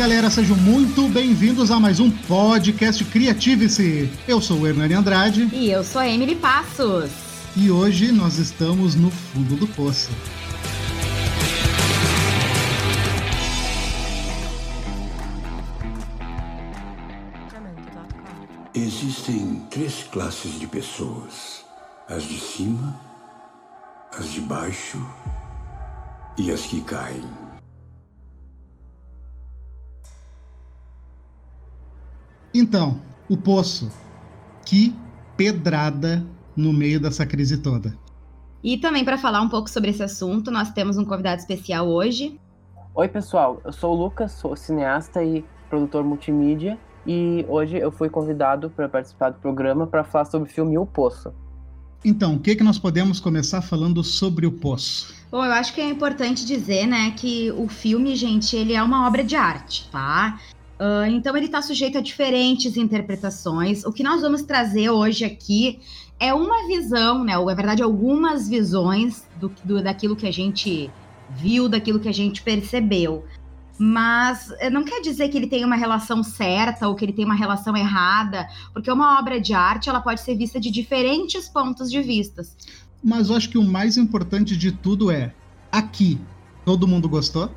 galera, sejam muito bem-vindos a mais um podcast Criative-se. Eu sou o Hernani Andrade. E eu sou a Emily Passos. E hoje nós estamos no fundo do poço. Existem três classes de pessoas: as de cima, as de baixo e as que caem. Então, o poço. Que pedrada no meio dessa crise toda. E também para falar um pouco sobre esse assunto, nós temos um convidado especial hoje. Oi, pessoal. Eu sou o Lucas, sou cineasta e produtor multimídia. E hoje eu fui convidado para participar do programa para falar sobre o filme O Poço. Então, o que, que nós podemos começar falando sobre O Poço? Bom, eu acho que é importante dizer, né, que o filme, gente, ele é uma obra de arte, tá? Uh, então ele está sujeito a diferentes interpretações. O que nós vamos trazer hoje aqui é uma visão, né? Ou na verdade algumas visões do, do, daquilo que a gente viu, daquilo que a gente percebeu. Mas eh, não quer dizer que ele tem uma relação certa ou que ele tem uma relação errada, porque uma obra de arte ela pode ser vista de diferentes pontos de vistas. Mas eu acho que o mais importante de tudo é aqui. Todo mundo gostou?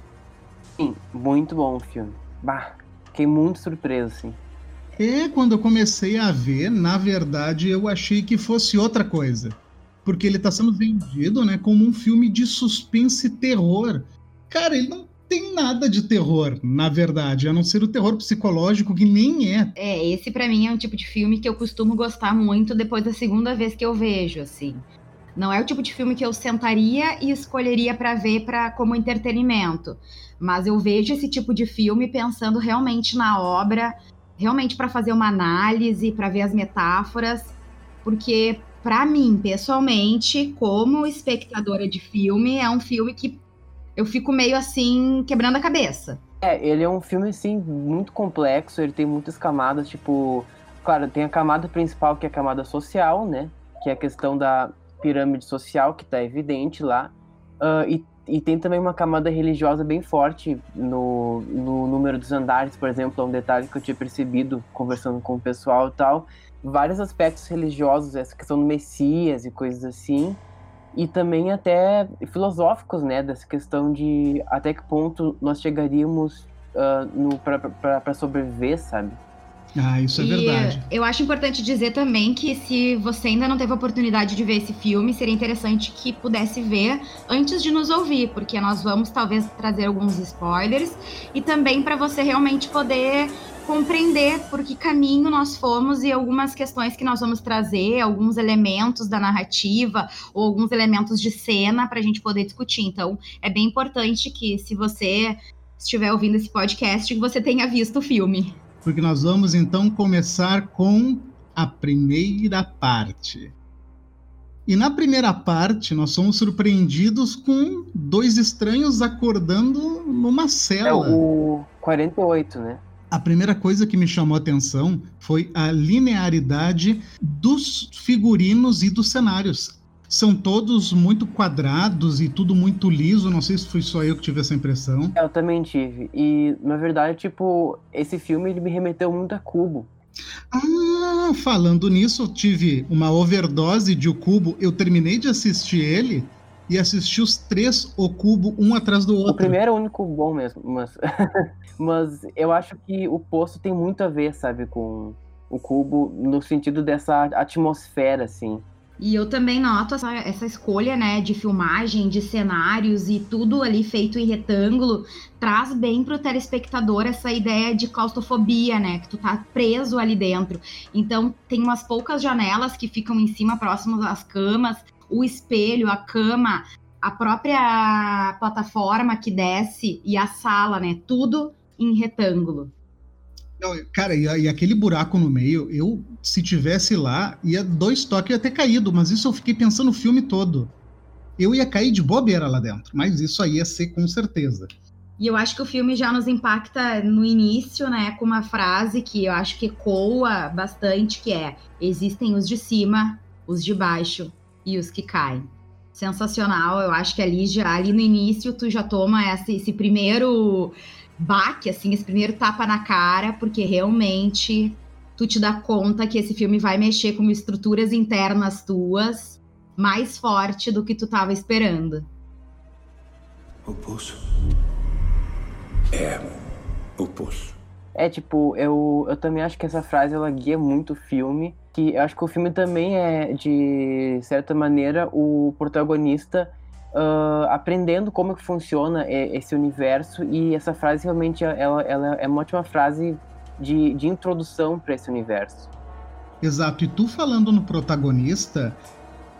Sim, muito bom o filme. Bah, Fiquei muito surpreso, assim. É, quando eu comecei a ver, na verdade, eu achei que fosse outra coisa. Porque ele está sendo vendido, né, como um filme de suspense e terror. Cara, ele não tem nada de terror, na verdade, a não ser o terror psicológico, que nem é. É, esse para mim é um tipo de filme que eu costumo gostar muito depois da segunda vez que eu vejo, assim. Não é o tipo de filme que eu sentaria e escolheria para ver para como entretenimento, mas eu vejo esse tipo de filme pensando realmente na obra, realmente para fazer uma análise, para ver as metáforas, porque para mim, pessoalmente, como espectadora de filme, é um filme que eu fico meio assim quebrando a cabeça. É, ele é um filme assim muito complexo, ele tem muitas camadas, tipo, claro, tem a camada principal que é a camada social, né? Que é a questão da pirâmide social que está evidente lá. Uh, e, e tem também uma camada religiosa bem forte no, no número dos andares, por exemplo, é um detalhe que eu tinha percebido conversando com o pessoal e tal. Vários aspectos religiosos, essa questão do Messias e coisas assim. E também até filosóficos, né? Dessa questão de até que ponto nós chegaríamos uh, para sobreviver, sabe? Ah, isso é e verdade. Eu acho importante dizer também que se você ainda não teve a oportunidade de ver esse filme, seria interessante que pudesse ver antes de nos ouvir, porque nós vamos talvez trazer alguns spoilers e também para você realmente poder compreender por que caminho nós fomos e algumas questões que nós vamos trazer, alguns elementos da narrativa ou alguns elementos de cena para a gente poder discutir. Então, é bem importante que se você estiver ouvindo esse podcast, que você tenha visto o filme porque nós vamos então começar com a primeira parte. E na primeira parte, nós somos surpreendidos com dois estranhos acordando numa cela. É o 48, né? A primeira coisa que me chamou a atenção foi a linearidade dos figurinos e dos cenários são todos muito quadrados e tudo muito liso. Não sei se foi só eu que tive essa impressão. Eu também tive. E, na verdade, tipo, esse filme ele me remeteu muito a Cubo. Ah, falando nisso, eu tive uma overdose de O Cubo. Eu terminei de assistir ele e assisti os três O Cubo um atrás do outro. O primeiro é o único bom mesmo, mas, mas eu acho que o Poço tem muito a ver, sabe, com o Cubo no sentido dessa atmosfera, assim. E eu também noto essa, essa, escolha, né, de filmagem, de cenários e tudo ali feito em retângulo, traz bem pro telespectador essa ideia de claustrofobia, né, que tu tá preso ali dentro. Então, tem umas poucas janelas que ficam em cima, próximas às camas, o espelho, a cama, a própria plataforma que desce e a sala, né, tudo em retângulo. Não, cara, e, e, aquele buraco no meio, eu, se tivesse lá, ia dois toques ia ter caído, mas isso eu fiquei pensando o filme todo. Eu ia cair de bobeira lá dentro, mas isso aí ia ser com certeza. E eu acho que o filme já nos impacta no início, né, com uma frase que eu acho que ecoa bastante, que é: existem os de cima, os de baixo e os que caem. Sensacional, eu acho que ali já ali no início tu já toma esse, esse primeiro baque, assim, esse primeiro tapa na cara, porque realmente tu te dá conta que esse filme vai mexer com estruturas internas tuas mais forte do que tu tava esperando. O poço. É o poço. É, tipo, eu, eu também acho que essa frase ela guia muito o filme. Que eu acho que o filme também é, de certa maneira, o protagonista uh, aprendendo como que funciona esse universo. E essa frase realmente ela, ela é uma ótima frase de, de introdução para esse universo. Exato. E tu falando no protagonista,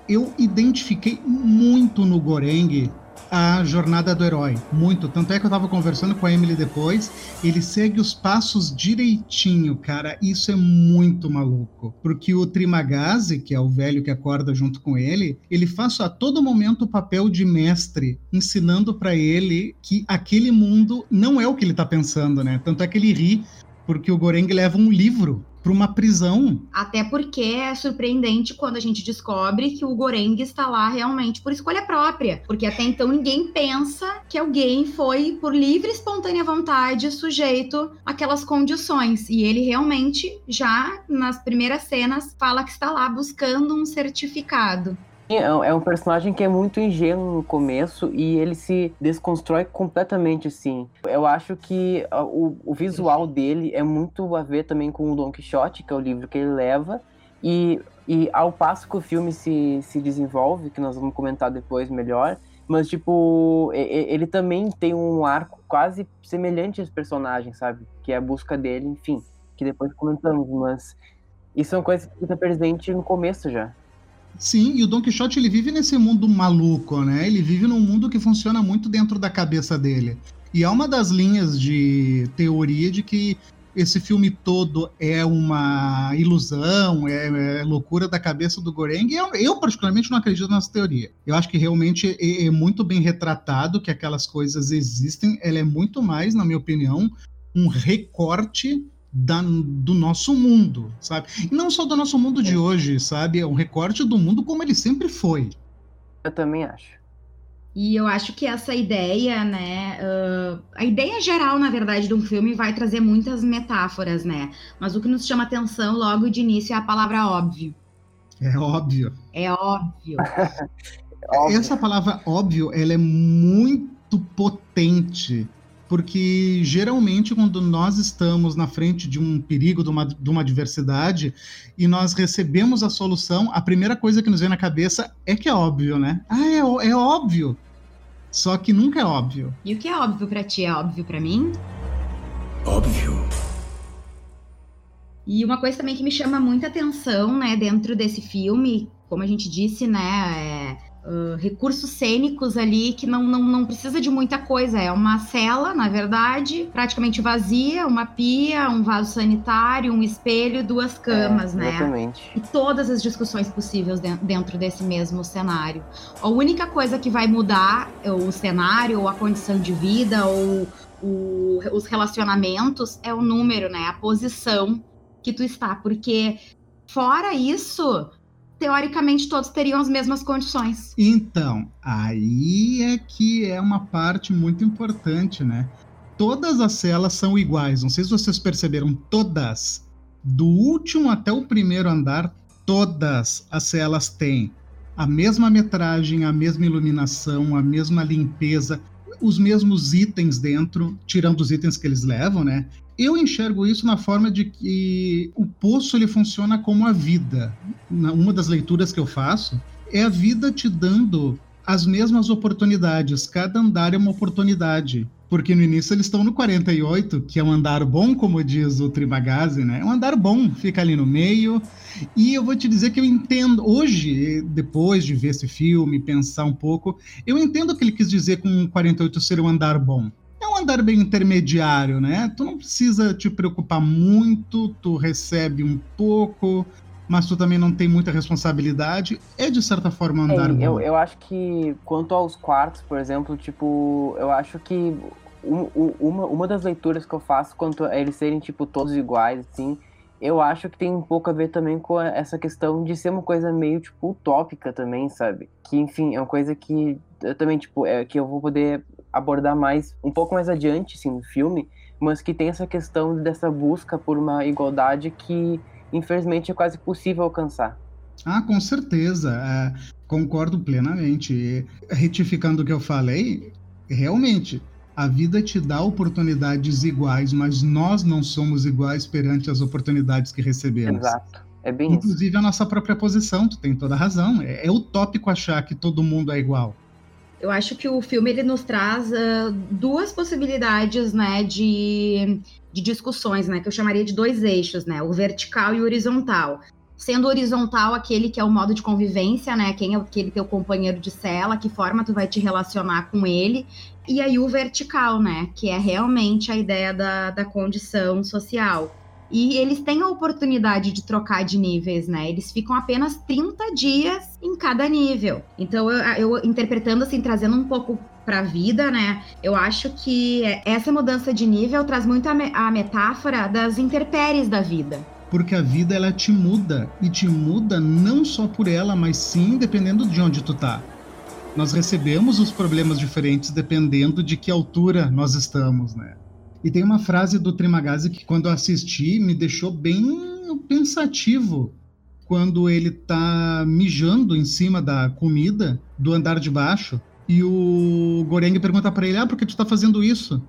eu identifiquei muito no Goreng a jornada do herói, muito. Tanto é que eu tava conversando com a Emily depois, ele segue os passos direitinho, cara. Isso é muito maluco. Porque o Trimagazi, que é o velho que acorda junto com ele, ele faz a todo momento o papel de mestre, ensinando para ele que aquele mundo não é o que ele tá pensando, né? Tanto é que ele ri porque o Goreng leva um livro para uma prisão. Até porque é surpreendente quando a gente descobre que o Goreng está lá realmente por escolha própria, porque até então ninguém pensa que alguém foi por livre e espontânea vontade sujeito àquelas condições, e ele realmente já nas primeiras cenas fala que está lá buscando um certificado. É, é um personagem que é muito ingênuo no começo e ele se desconstrói completamente, assim. Eu acho que o, o visual dele é muito a ver também com o Don Quixote, que é o livro que ele leva, e, e ao passo que o filme se, se desenvolve, que nós vamos comentar depois melhor, mas, tipo, ele também tem um arco quase semelhante aos personagens, sabe? Que é a busca dele, enfim, que depois comentamos, mas isso é uma coisa que fica presente no começo já. Sim, e o Don Quixote ele vive nesse mundo maluco, né? Ele vive num mundo que funciona muito dentro da cabeça dele. E é uma das linhas de teoria de que esse filme todo é uma ilusão, é, é loucura da cabeça do Goreng. Eu, eu, particularmente, não acredito nessa teoria. Eu acho que realmente é, é muito bem retratado que aquelas coisas existem. Ela é muito mais, na minha opinião, um recorte da, do nosso mundo, sabe? E não só do nosso mundo de hoje, sabe? É um recorte do mundo como ele sempre foi. Eu também acho. E eu acho que essa ideia, né? Uh, a ideia geral, na verdade, de um filme vai trazer muitas metáforas, né? Mas o que nos chama atenção logo de início é a palavra óbvio. É óbvio. É óbvio. Essa palavra óbvio, ela é muito potente porque geralmente quando nós estamos na frente de um perigo, de uma, de uma adversidade, e nós recebemos a solução, a primeira coisa que nos vem na cabeça é que é óbvio, né? Ah, é, é óbvio. Só que nunca é óbvio. E o que é óbvio para ti é óbvio para mim? Óbvio. E uma coisa também que me chama muita atenção, né, dentro desse filme, como a gente disse, né, é uh, recursos cênicos ali que não, não, não precisa de muita coisa. É uma cela, na verdade, praticamente vazia, uma pia, um vaso sanitário, um espelho, duas camas, é, né? Exatamente. E todas as discussões possíveis dentro desse mesmo cenário. A única coisa que vai mudar o cenário, ou a condição de vida, ou o, os relacionamentos é o número, né? A posição que tu está. Porque fora isso, teoricamente todos teriam as mesmas condições. Então, aí é que é uma parte muito importante, né? Todas as celas são iguais. Não sei se vocês perceberam, todas. Do último até o primeiro andar, todas as celas têm a mesma metragem, a mesma iluminação, a mesma limpeza, os mesmos itens dentro, tirando os itens que eles levam, né? Eu enxergo isso na forma de que o poço ele funciona como a vida. Uma das leituras que eu faço é a vida te dando as mesmas oportunidades. Cada andar é uma oportunidade. Porque no início eles estão no 48, que é um andar bom, como diz o Tribagazi, né? É um andar bom, fica ali no meio. E eu vou te dizer que eu entendo, hoje, depois de ver esse filme, pensar um pouco, eu entendo o que ele quis dizer com 48 ser um andar bom um andar bem intermediário, né? Tu não precisa te preocupar muito, tu recebe um pouco, mas tu também não tem muita responsabilidade. É de certa forma andar é. Eu, eu acho que quanto aos quartos, por exemplo, tipo, eu acho que um, uma, uma das leituras que eu faço quanto a eles serem, tipo, todos iguais, assim, eu acho que tem um pouco a ver também com essa questão de ser uma coisa meio, tipo, utópica também, sabe? Que, enfim, é uma coisa que eu também, tipo, é que eu vou poder abordar mais, um pouco mais adiante, assim, no filme, mas que tem essa questão dessa busca por uma igualdade que, infelizmente, é quase possível alcançar. Ah, com certeza. É, concordo plenamente. Retificando o que eu falei, realmente, a vida te dá oportunidades iguais, mas nós não somos iguais perante as oportunidades que recebemos. Exato. É bem Inclusive isso. a nossa própria posição, tu tem toda a razão. É, é utópico achar que todo mundo é igual. Eu acho que o filme ele nos traz uh, duas possibilidades, né, de, de discussões, né, que eu chamaria de dois eixos, né, o vertical e o horizontal. Sendo horizontal aquele que é o modo de convivência, né, quem é aquele teu companheiro de cela, que forma tu vai te relacionar com ele, e aí o vertical, né, que é realmente a ideia da, da condição social. E eles têm a oportunidade de trocar de níveis, né? Eles ficam apenas 30 dias em cada nível. Então, eu, eu interpretando assim, trazendo um pouco para a vida, né? Eu acho que essa mudança de nível traz muito a, me a metáfora das intempéries da vida porque a vida ela te muda e te muda não só por ela, mas sim dependendo de onde tu tá. Nós recebemos os problemas diferentes dependendo de que altura nós estamos, né? E tem uma frase do Trimagazi que, quando eu assisti, me deixou bem pensativo. Quando ele tá mijando em cima da comida do andar de baixo e o Goreng pergunta para ele: Ah, por que tu tá fazendo isso?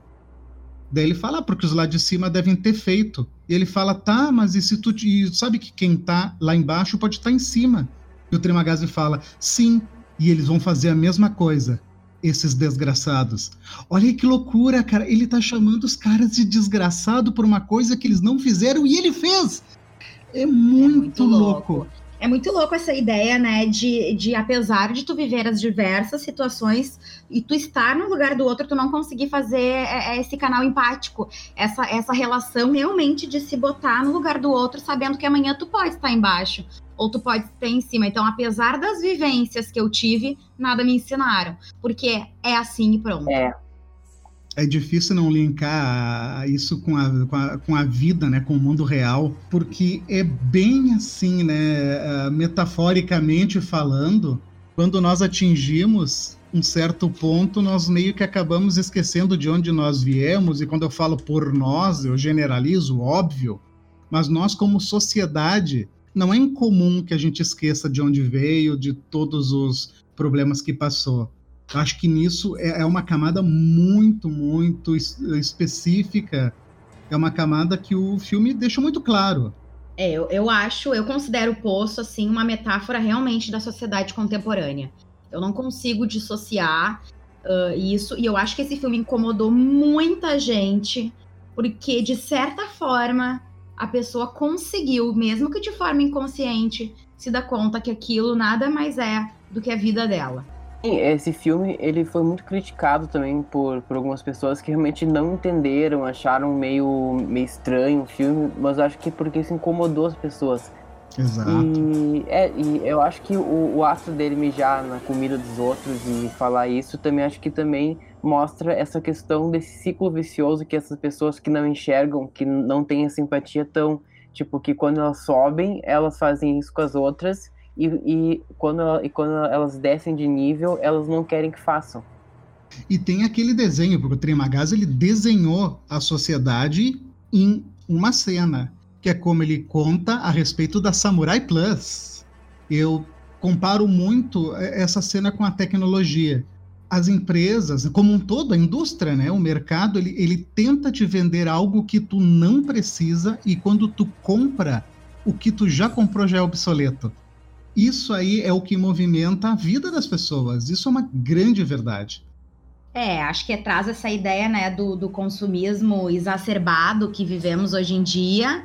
Daí ele fala: ah, porque os lá de cima devem ter feito. E ele fala: Tá, mas e se tu. E sabe que quem tá lá embaixo pode estar tá em cima. E o Trimagazi fala: Sim, e eles vão fazer a mesma coisa esses desgraçados. Olha que loucura, cara. Ele tá chamando os caras de desgraçado por uma coisa que eles não fizeram e ele fez. É muito, é muito louco. louco. É muito louco essa ideia, né, de, de apesar de tu viver as diversas situações e tu estar no lugar do outro, tu não conseguir fazer é, é, esse canal empático, essa, essa relação realmente de se botar no lugar do outro, sabendo que amanhã tu pode estar embaixo ou tu pode ter em cima. Então, apesar das vivências que eu tive, nada me ensinaram, porque é assim e pronto. É, é difícil não linkar isso com a, com a, com a, vida, né, com o mundo real, porque é bem assim, né, ah, metaforicamente falando, quando nós atingimos um certo ponto, nós meio que acabamos esquecendo de onde nós viemos, e quando eu falo por nós, eu generalizo, óbvio, mas nós como sociedade, não é incomum que a gente esqueça de onde veio, de todos os problemas que passou. Acho que nisso é, é uma camada muito, muito específica. É uma camada que o filme deixa muito claro. É, eu, eu acho, eu considero o Poço, assim, uma metáfora realmente da sociedade contemporânea. Eu não consigo dissociar uh, isso, e eu acho que esse filme incomodou muita gente, porque, de certa forma, a pessoa conseguiu, mesmo que de forma inconsciente, se dar conta que aquilo nada mais é do que a vida dela. Esse filme ele foi muito criticado também por, por algumas pessoas que realmente não entenderam, acharam meio, meio estranho o filme, mas acho que porque isso incomodou as pessoas. Exato. E, é, e eu acho que o, o ato dele mijar na comida dos outros e falar isso também acho que também mostra essa questão desse ciclo vicioso que essas pessoas que não enxergam, que não têm a simpatia tão. Tipo, que quando elas sobem, elas fazem isso com as outras e, e, quando, e quando elas descem de nível, elas não querem que façam. E tem aquele desenho, porque o Trimagaz ele desenhou a sociedade em uma cena, que é como ele conta a respeito da Samurai Plus. Eu comparo muito essa cena com a tecnologia. As empresas, como um todo, a indústria, né, o mercado, ele, ele tenta te vender algo que tu não precisa e quando tu compra, o que tu já comprou já é obsoleto. Isso aí é o que movimenta a vida das pessoas. Isso é uma grande verdade. É, acho que traz essa ideia né, do, do consumismo exacerbado que vivemos hoje em dia.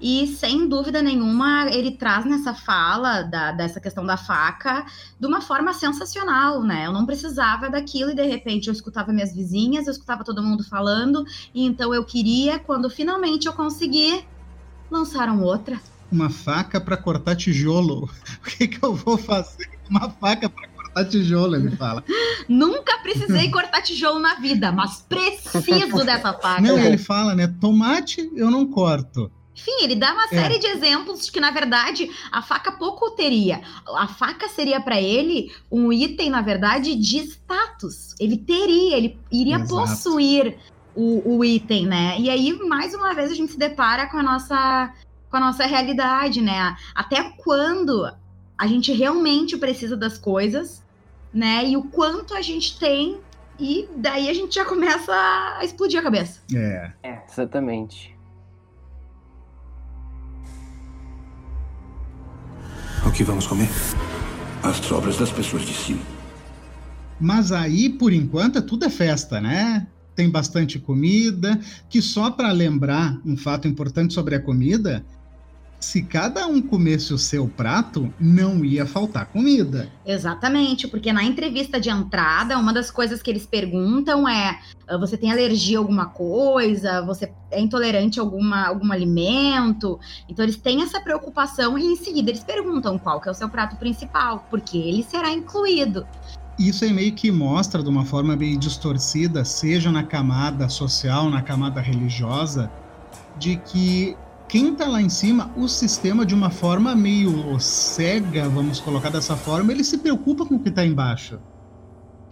E sem dúvida nenhuma, ele traz nessa fala da, dessa questão da faca de uma forma sensacional, né? Eu não precisava daquilo e de repente eu escutava minhas vizinhas, eu escutava todo mundo falando, e então eu queria, quando finalmente eu consegui, lançaram outra uma faca para cortar tijolo. O que, que eu vou fazer com uma faca para cortar tijolo? Ele fala. Nunca precisei cortar tijolo na vida, mas preciso dessa faca. Não, ele fala, né? Tomate eu não corto. Enfim, ele dá uma é. série de exemplos de que, na verdade, a faca pouco teria. A faca seria para ele um item, na verdade, de status. Ele teria, ele iria Exato. possuir o, o, item, né? E aí, mais uma vez, a gente se depara com a nossa, com a nossa realidade, né? Até quando a gente realmente precisa das coisas, né? E o quanto a gente tem, e daí a gente já começa a explodir a cabeça. É. É, exatamente. O que vamos comer? As sobras das pessoas de cima. Mas aí, por enquanto, tudo é festa, né? Tem bastante comida, que só para lembrar um fato importante sobre a comida, se cada um comesse o seu prato, não ia faltar comida. Exatamente, porque na entrevista de entrada, uma das coisas que eles perguntam é: ah, você tem alergia a alguma coisa? Você é intolerante a alguma, algum alimento? Então eles têm essa preocupação e em seguida eles perguntam qual que é o seu prato principal, porque ele será incluído. Isso aí meio que mostra de uma forma meio distorcida, seja na camada social, na camada religiosa, de que quem está lá em cima, o sistema, de uma forma meio cega, vamos colocar dessa forma, ele se preocupa com o que está embaixo.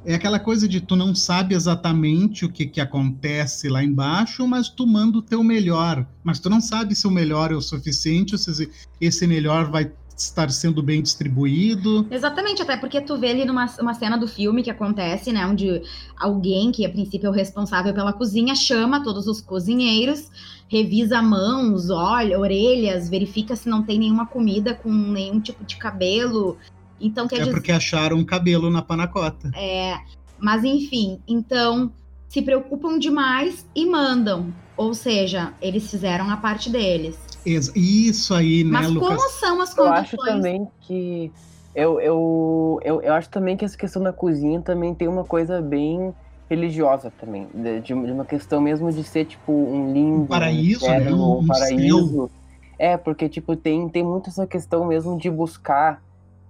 É aquela coisa de tu não sabe exatamente o que, que acontece lá embaixo, mas tu manda o teu melhor. Mas tu não sabe se o melhor é o suficiente, ou se esse melhor vai estar sendo bem distribuído. Exatamente, até porque tu vê ali numa uma cena do filme que acontece, né, onde alguém que a princípio é o responsável pela cozinha chama todos os cozinheiros, revisa mãos, olha, orelhas, verifica se não tem nenhuma comida com nenhum tipo de cabelo. Então quer é dizer... porque acharam um cabelo na panacota. É, mas enfim, então se preocupam demais e mandam. Ou seja, eles fizeram a parte deles. Isso aí, né, Mas Lucas? como são as condições? Eu acho também que eu, eu, eu, eu acho também que essa questão da cozinha também tem uma coisa bem religiosa também, de, de uma questão mesmo de ser tipo um limbo, um paraíso, né? um, um paraíso. É, porque tipo tem tem muito essa questão mesmo de buscar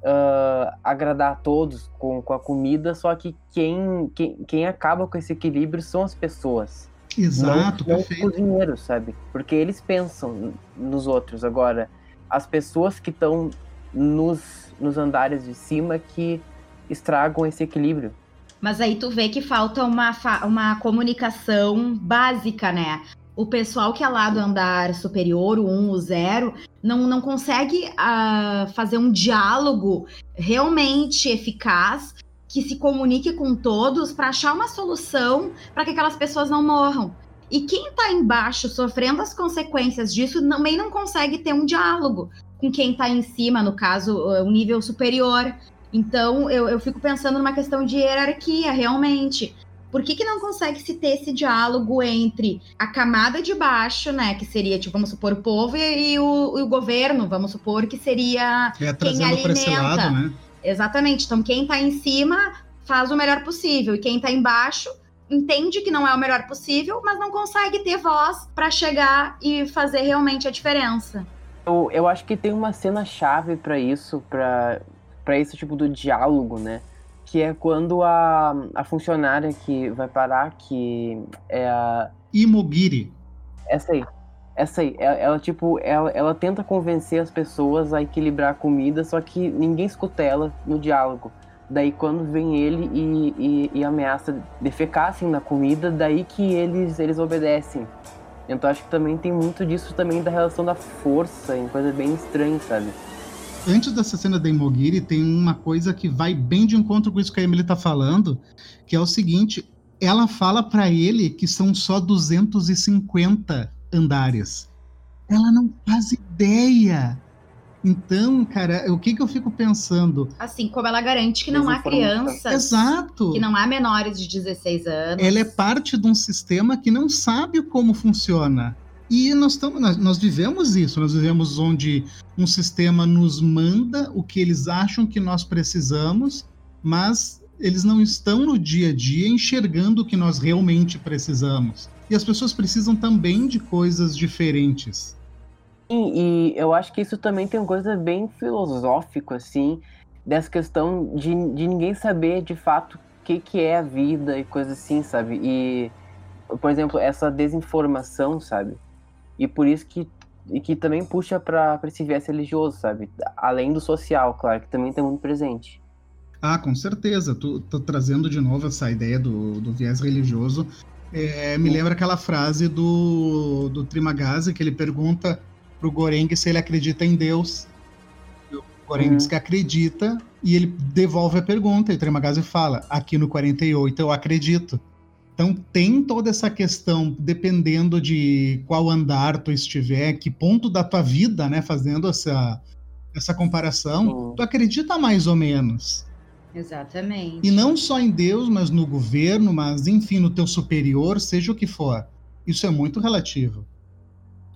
uh, agradar a todos com, com a comida, só que quem, quem quem acaba com esse equilíbrio são as pessoas. Exato, não, não os cozinheiros, sabe? Porque eles pensam nos outros. Agora, as pessoas que estão nos, nos andares de cima que estragam esse equilíbrio. Mas aí tu vê que falta uma, uma comunicação básica, né? O pessoal que é lá do andar superior, o 1, o 0, não, não consegue uh, fazer um diálogo realmente eficaz que se comunique com todos para achar uma solução para que aquelas pessoas não morram. E quem está embaixo sofrendo as consequências disso também não consegue ter um diálogo com quem está em cima, no caso, o nível superior. Então, eu, eu fico pensando numa questão de hierarquia, realmente. Por que, que não consegue se ter esse diálogo entre a camada de baixo, né, que seria, tipo, vamos supor, o povo e, e, o, e o, governo, vamos supor que seria é, quem alimenta. Lado, né? Exatamente. Então, quem está em cima faz o melhor possível e quem está embaixo entende que não é o melhor possível, mas não consegue ter voz para chegar e fazer realmente a diferença. Eu, eu acho que tem uma cena chave para isso, para esse tipo do diálogo, né? Que é quando a, a funcionária que vai parar, que é a. Imogiri. Essa aí. Essa aí, ela, ela, tipo, ela, ela tenta convencer as pessoas a equilibrar a comida, só que ninguém escuta ela no diálogo. Daí quando vem ele e, e, e ameaça defecar assim na comida, daí que eles, eles obedecem. Então acho que também tem muito disso também da relação da força, em coisa bem estranha, sabe? Antes dessa cena da Imogiri, tem uma coisa que vai bem de encontro com isso que a Emily tá falando, que é o seguinte, ela fala para ele que são só 250 andares. Ela não faz ideia. Então, cara, o que, que eu fico pensando? Assim, como ela garante que não há crianças. Exato. Que não há menores de 16 anos. Ela é parte de um sistema que não sabe como funciona. E nós, tamo, nós, nós vivemos isso, nós vivemos onde um sistema nos manda o que eles acham que nós precisamos, mas eles não estão no dia a dia enxergando o que nós realmente precisamos. E as pessoas precisam também de coisas diferentes. E, e eu acho que isso também tem uma coisa bem filosófica, assim, dessa questão de, de ninguém saber de fato o que, que é a vida e coisas assim, sabe? E, por exemplo, essa desinformação, sabe? E por isso que e que também puxa para esse viés religioso, sabe? Além do social, claro, que também está muito presente. Ah, com certeza. Tu tô trazendo de novo essa ideia do, do viés religioso. É, me lembra aquela frase do, do Trimagazi que ele pergunta pro Goreng se ele acredita em Deus. O Goreng uhum. diz que acredita e ele devolve a pergunta. E o Trimagazi fala: Aqui no 48 eu acredito. Então tem toda essa questão, dependendo de qual andar tu estiver, que ponto da tua vida, né, fazendo essa, essa comparação, uhum. tu acredita mais ou menos. Exatamente. E não só em Deus, mas no governo, mas enfim, no teu superior, seja o que for. Isso é muito relativo.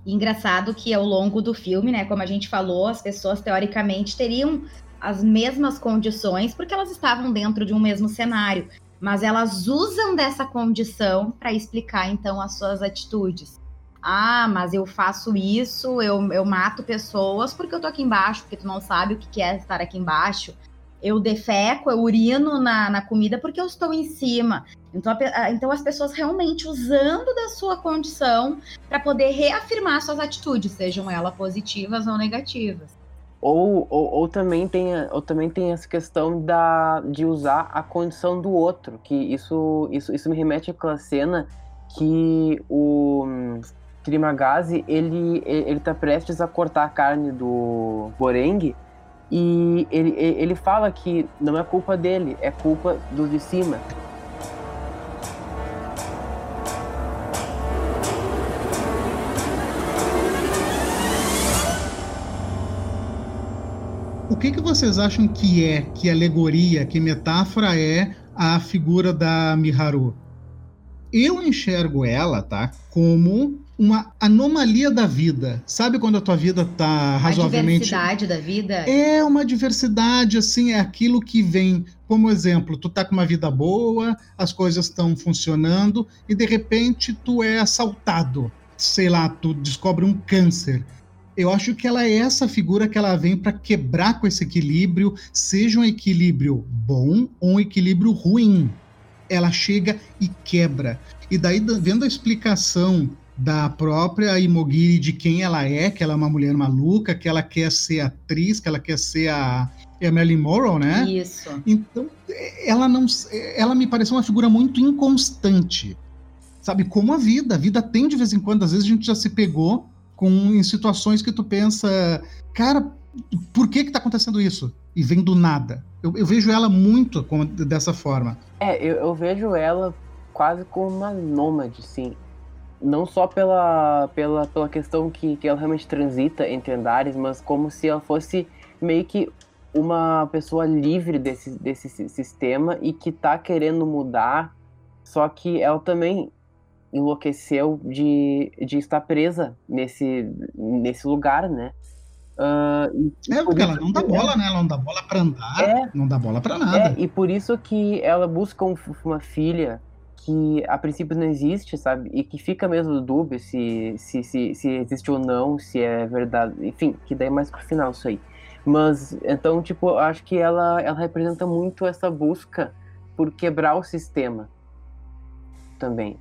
engraçado que ao longo do filme, né, como a gente falou, as pessoas teoricamente teriam as mesmas condições porque elas estavam dentro de um mesmo cenário mas elas usam dessa condição para explicar então as suas atitudes. Ah, mas eu faço isso, eu, eu mato pessoas porque eu tô aqui embaixo, porque tu não sabe o que é estar aqui embaixo. Eu defeco, eu urino na, na comida porque eu estou em cima. Então, a, então as pessoas realmente usando da sua condição para poder reafirmar suas atitudes, sejam elas positivas ou negativas. Ou, ou, ou, também tem, ou também tem essa questão da, de usar a condição do outro, que isso, isso, isso me remete àquela cena que o Trimagazi, ele, ele tá prestes a cortar a carne do Boreng e ele, ele fala que não é culpa dele, é culpa do de cima. O que, que vocês acham que é, que alegoria, que metáfora é a figura da Miharu? Eu enxergo ela, tá, como uma anomalia da vida. Sabe quando a tua vida tá razoavelmente. A diversidade da vida? É uma diversidade, assim, é aquilo que vem. Como exemplo, tu tá com uma vida boa, as coisas estão funcionando, e de repente tu é assaltado. Sei lá, tu descobre um câncer eu acho que ela é essa figura que ela vem para quebrar com esse equilíbrio, seja um equilíbrio bom ou um equilíbrio ruim. Ela chega e quebra. E daí, vendo a explicação da própria Imogiri de quem ela é, que ela é uma mulher maluca, que ela quer ser atriz, que ela quer ser a, é a Marilyn Monroe, né? Isso. Então, ela não, ela me pareceu uma figura muito inconstante. Sabe, como a vida, a vida tem de vez em quando, às vezes a gente já se pegou com em situações que tu pensa, cara, por que que tá acontecendo isso? E vem do nada. Eu, eu vejo ela muito com, dessa forma. É, eu, eu, vejo ela quase como uma nômade, sim. Não só pela, pela, pela questão que, que ela realmente transita entre andares, mas como se ela fosse meio que uma pessoa livre desse, desse sistema e que tá querendo mudar, só que ela também enlouqueceu de, de estar presa nesse, nesse lugar, né? Uh, é, porque ela não dá bola, né? Ela não dá bola para andar, é, não dá bola para nada. É, e por isso que ela busca um, uma filha que a princípio não existe, sabe? E que fica mesmo dúbio se, se, se, se existe ou não, se é verdade. Enfim, que daí é mais pro final isso aí. Mas, então, tipo, acho que ela, ela representa muito essa busca por quebrar o sistema também.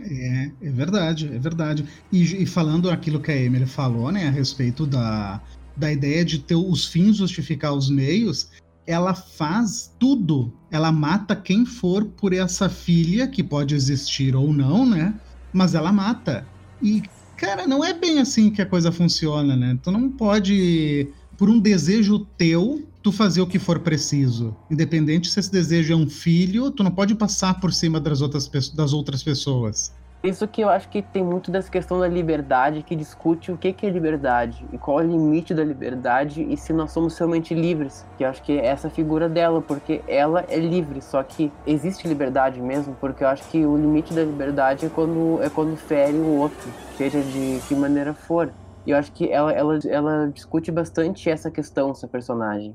É, é verdade, é verdade. E, e, falando aquilo que a Emily falou, né, a respeito da, da ideia de ter os fins justificar os meios, ela faz tudo. Ela mata quem for por essa filha, que pode existir ou não, né? Mas ela mata. E, cara, não é bem assim que a coisa funciona, né? Tu não pode, por um desejo teu, tu fazer o que for preciso. Independente se esse desejo é um filho, tu não pode passar por cima das outras, das outras pessoas. Isso que eu acho que tem muito dessa questão da liberdade, que discute o que é liberdade e qual é o limite da liberdade e se nós somos realmente livres. Que eu acho que é essa figura dela, porque ela é livre, só que existe liberdade mesmo, porque eu acho que o limite da liberdade é quando, é quando fere o outro, seja de que maneira for. E eu acho que ela, ela, ela discute bastante essa questão, essa personagem.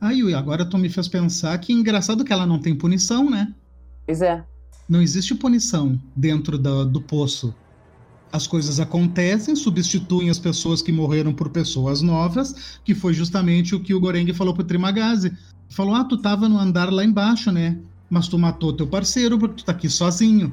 Ah, Yui, agora tu me fez pensar que engraçado que ela não tem punição, né? Pois é. Não existe punição dentro do, do poço. As coisas acontecem, substituem as pessoas que morreram por pessoas novas, que foi justamente o que o Goreng falou pro Trimagazi. Falou: Ah, tu tava no andar lá embaixo, né? Mas tu matou teu parceiro porque tu tá aqui sozinho.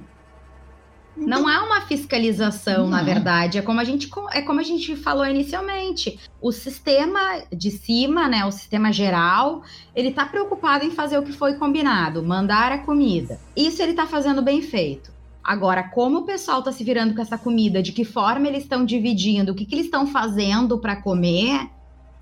Não há uma fiscalização, não. na verdade. É como, a gente, é como a gente falou inicialmente. O sistema de cima, né, o sistema geral, ele está preocupado em fazer o que foi combinado, mandar a comida. Isso ele está fazendo bem feito. Agora, como o pessoal está se virando com essa comida, de que forma eles estão dividindo, o que, que eles estão fazendo para comer,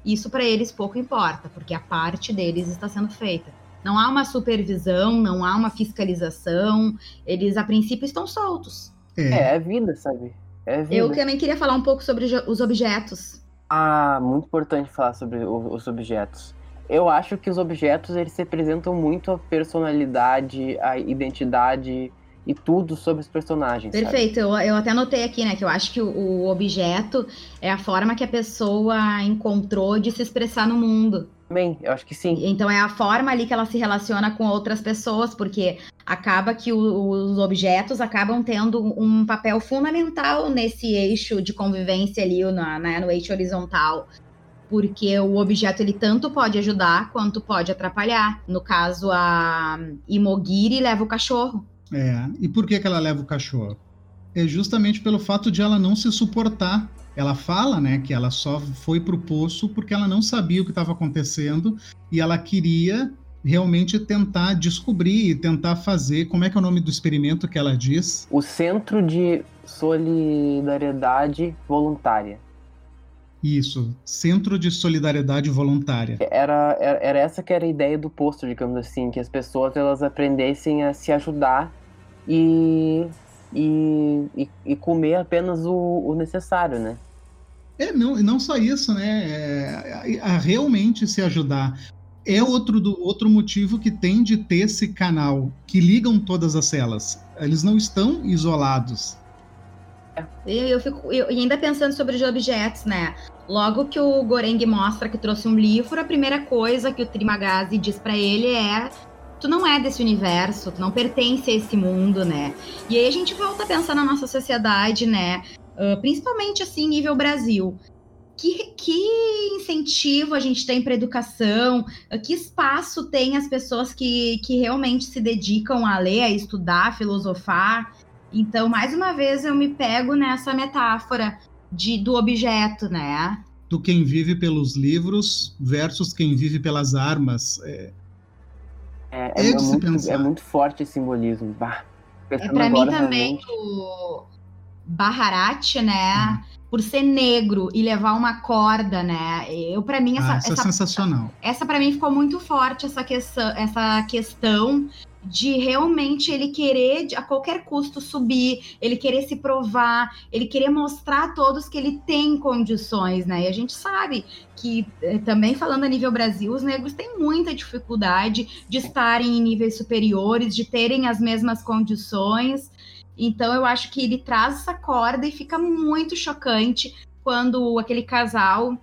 isso para eles pouco importa, porque a parte deles está sendo feita. Não há uma supervisão, não há uma fiscalização. Eles, a princípio, estão soltos. É, é, é vida, sabe? É vida. Eu também queria falar um pouco sobre os objetos. Ah, muito importante falar sobre os objetos. Eu acho que os objetos eles representam muito a personalidade, a identidade e tudo sobre os personagens. Perfeito, eu, eu, até notei aqui, né, que eu acho que o, o, objeto é a forma que a pessoa encontrou de se expressar no mundo. Bem, eu acho que sim. Então é a forma ali que ela se relaciona com outras pessoas, porque acaba que o, os objetos acabam tendo um papel fundamental nesse eixo de convivência ali, na, né, no eixo horizontal porque o objeto ele tanto pode ajudar quanto pode atrapalhar. No caso, a Imogiri leva o cachorro. É, e por que, que ela leva o cachorro? É justamente pelo fato de ela não se suportar. Ela fala, né, que ela só foi pro poço porque ela não sabia o que estava acontecendo e ela queria realmente tentar descobrir e tentar fazer. Como é que é o nome do experimento que ela diz? O Centro de Solidariedade Voluntária. Isso, Centro de Solidariedade Voluntária. Era, era, era, essa que era a ideia do posto, digamos assim, que as pessoas elas aprendessem a se ajudar e, e, e, e comer apenas o, o, necessário, né? É, não, não só isso, né? É, a, a realmente se ajudar. É outro, do, outro motivo que tem de ter esse canal que ligam todas as celas. Eles não estão isolados. Eu, eu fico eu, e ainda pensando sobre os objetos, né? Logo que o Goreng mostra que trouxe um livro, a primeira coisa que o Trimagazi diz para ele é: tu não é desse universo, tu não pertence a esse mundo, né? E aí a gente volta a pensar na nossa sociedade, né? Uh, principalmente assim, nível Brasil. Que, que incentivo a gente tem para educação? Que espaço tem as pessoas que, que realmente se dedicam a ler, a estudar, a filosofar? Então, mais uma vez, eu me pego nessa metáfora de, do objeto, né? Do quem vive pelos livros versus quem vive pelas armas. É, é, é, é muito, é muito, forte esse simbolismo. Bah, é para mim também realmente... o Baharat, né? Hum. Por ser negro e levar uma corda, né? Eu para mim essa, ah, essa, é essa é sensacional. Essa para mim ficou muito forte essa questão, essa questão de realmente ele querer a qualquer custo subir, ele querer se provar, ele querer mostrar a todos que ele tem condições, né? E a gente sabe que eh, também falando a nível Brasil, os negros têm muita dificuldade de estarem em níveis superiores, de terem as mesmas condições. Então eu acho que ele traz essa corda e fica muito chocante quando aquele casal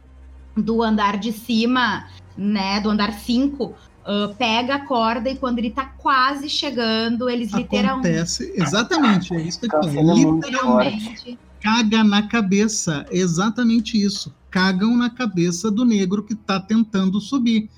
do andar de cima, né, do andar 5, Uh, pega a corda e quando ele tá quase chegando, eles literalmente. Acontece, exatamente, é isso que eu falei. Literalmente. Caga na cabeça, exatamente isso. Cagam na cabeça do negro que tá tentando subir.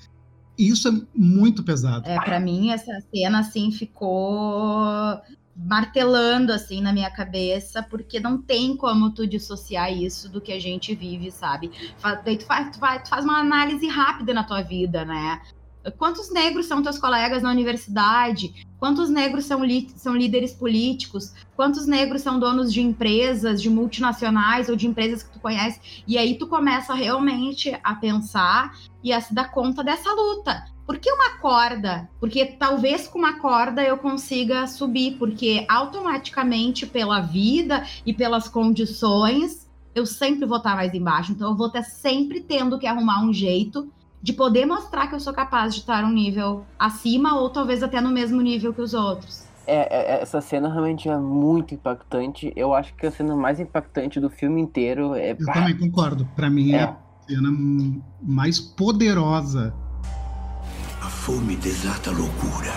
Isso é muito pesado. É, para mim essa cena assim ficou martelando assim na minha cabeça, porque não tem como tu dissociar isso do que a gente vive, sabe? Tu faz, tu faz, tu faz uma análise rápida na tua vida, né? Quantos negros são teus colegas na universidade? Quantos negros são, são líderes políticos? Quantos negros são donos de empresas, de multinacionais ou de empresas que tu conhece? E aí tu começa realmente a pensar e a se dar conta dessa luta. Por que uma corda? Porque talvez com uma corda eu consiga subir, porque automaticamente pela vida e pelas condições eu sempre vou estar mais embaixo. Então eu vou estar sempre tendo que arrumar um jeito de poder mostrar que eu sou capaz de estar um nível acima ou talvez até no mesmo nível que os outros. É, é, essa cena realmente é muito impactante. Eu acho que a cena mais impactante do filme inteiro é. Eu também concordo. Para mim é. é a cena mais poderosa. Fome desata loucura.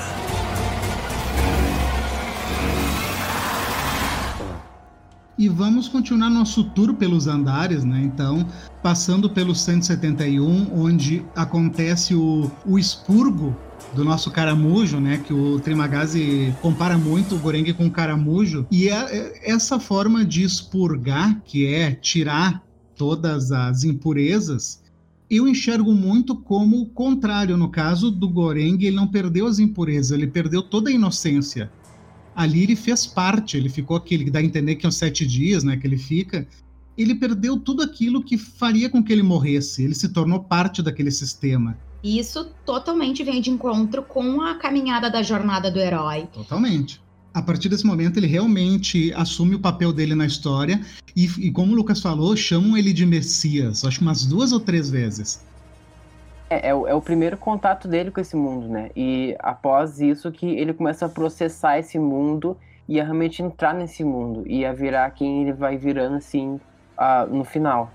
E vamos continuar nosso tour pelos andares, né? Então, passando pelo 171, onde acontece o, o expurgo do nosso caramujo, né? Que o Trimagazi compara muito o Goreng com o caramujo. E é, é essa forma de expurgar, que é tirar todas as impurezas, eu enxergo muito como o contrário. No caso do Goreng, ele não perdeu as impurezas, ele perdeu toda a inocência. Ali ele fez parte, ele ficou aquele que dá a entender que uns sete dias, né? Que ele fica. Ele perdeu tudo aquilo que faria com que ele morresse. Ele se tornou parte daquele sistema. E isso totalmente vem de encontro com a caminhada da jornada do herói. Totalmente. A partir desse momento, ele realmente assume o papel dele na história. E, e como o Lucas falou, chamam ele de Messias, acho que umas duas ou três vezes. É, é, o, é, o primeiro contato dele com esse mundo, né? E após isso que ele começa a processar esse mundo e a realmente entrar nesse mundo e a virar quem ele vai virando assim uh, no final.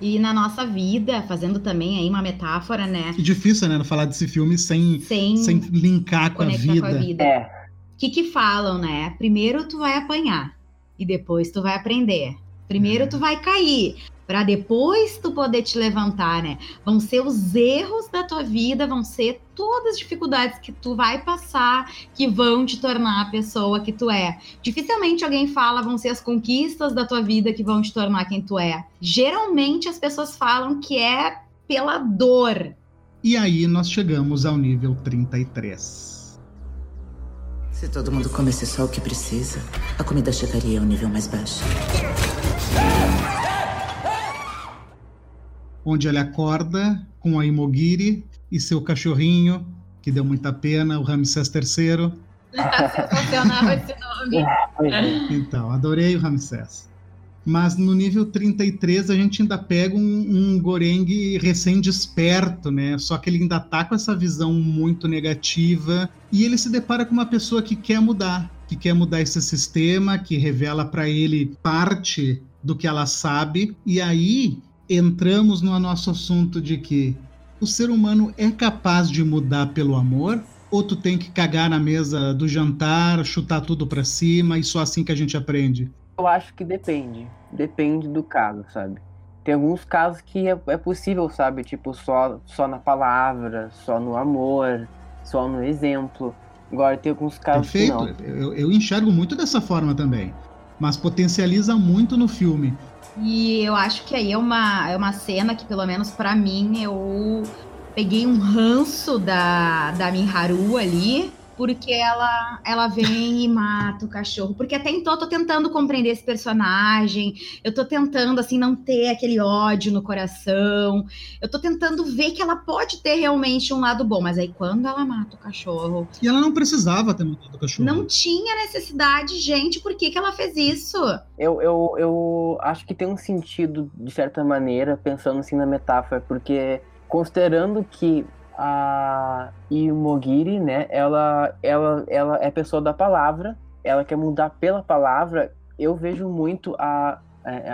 E na nossa vida, fazendo também aí uma metáfora, né? Que difícil, né? Falar desse filme sem, sem, sem linkar com a vida. Com a vida. É. O que que falam, né? Primeiro tu vai apanhar e depois tu vai aprender. Primeiro é. tu vai cair, para depois tu poder te levantar, né? Vão ser os erros da tua vida, vão ser todas as dificuldades que tu vai passar que vão te tornar a pessoa que tu é. Dificilmente alguém fala vão ser as conquistas da tua vida que vão te tornar quem tu é. Geralmente as pessoas falam que é pela dor. E aí nós chegamos ao nível 33. Se todo mundo comesse só o que precisa, a comida chegaria ao nível mais baixo. onde ele acorda com a Imogiri e seu cachorrinho, que deu muita pena, o Ramsés III. Sensacional esse nome. Então, adorei o Ramsés. Mas no nível 33 a gente ainda pega um, um Goreng recém-desperto, né? Só que ele ainda tá com essa visão muito negativa e ele se depara com uma pessoa que quer mudar, que quer mudar esse sistema, que revela para ele parte do que ela sabe. E aí entramos no nosso assunto de que o ser humano é capaz de mudar pelo amor ou tu tem que cagar na mesa do jantar, chutar tudo para cima e só assim que a gente aprende? Eu acho que depende. Depende do caso, sabe? Tem alguns casos que é, é possível, sabe? Tipo, só, só na palavra, só no amor, só no exemplo. Agora tem alguns casos Perfeito. que não. Eu, eu enxergo muito dessa forma também. Mas potencializa muito no filme. E eu acho que aí é uma, é uma cena que, pelo menos para mim, eu peguei um ranço da, da Miharu ali porque ela ela vem e mata o cachorro. Porque até então eu tô tentando compreender esse personagem, eu tô tentando assim não ter aquele ódio no coração. Eu tô tentando ver que ela pode ter realmente um lado bom, mas aí quando ela mata o cachorro, e ela não precisava ter matado o cachorro. Não tinha necessidade, gente, por que que ela fez isso? Eu, eu, eu acho que tem um sentido de certa maneira, pensando assim na metáfora, porque considerando que a Imogiri, né? Ela, ela, ela é pessoa da palavra, ela quer mudar pela palavra. Eu vejo muito a,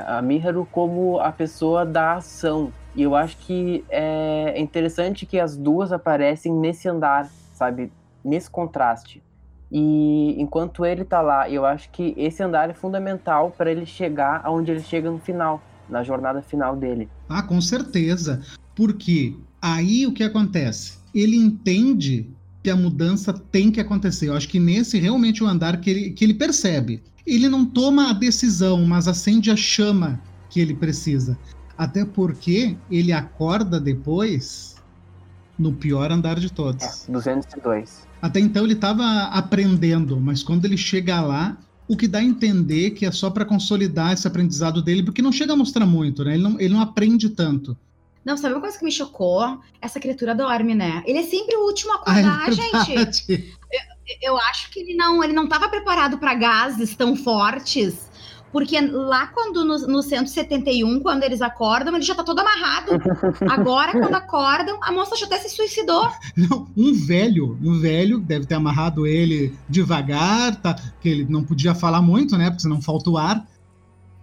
a, Miharu como a pessoa da ação. E eu acho que é interessante que as duas aparecem nesse andar, sabe? Nesse contraste. E enquanto ele tá lá, eu acho que esse andar é fundamental para ele chegar aonde ele chega no final, na jornada final dele. Ah, com certeza. Porque Aí o que acontece? Ele entende que a mudança tem que acontecer. Eu acho que nesse realmente o andar que ele, que ele percebe. Ele não toma a decisão, mas acende a chama que ele precisa. Até porque ele acorda depois no pior andar de todos. É, 202. Até então ele estava aprendendo, mas quando ele chega lá, o que dá a entender que é só para consolidar esse aprendizado dele, porque não chega a mostrar muito, né? Ele não, ele não aprende tanto. Não, sabe uma coisa que me chocou? Essa criatura dorme, né? Ele é sempre o último a acordar, Ai, gente. Eu, eu, acho que ele não, ele não estava preparado para gases tão fortes. Porque lá quando no, no 171, quando eles acordam, ele já tá todo amarrado. Agora, quando acordam, a moça já até se suicidou. Não, um velho, um velho deve ter amarrado ele devagar, tá? Que ele não podia falar muito, né? Porque senão falta o ar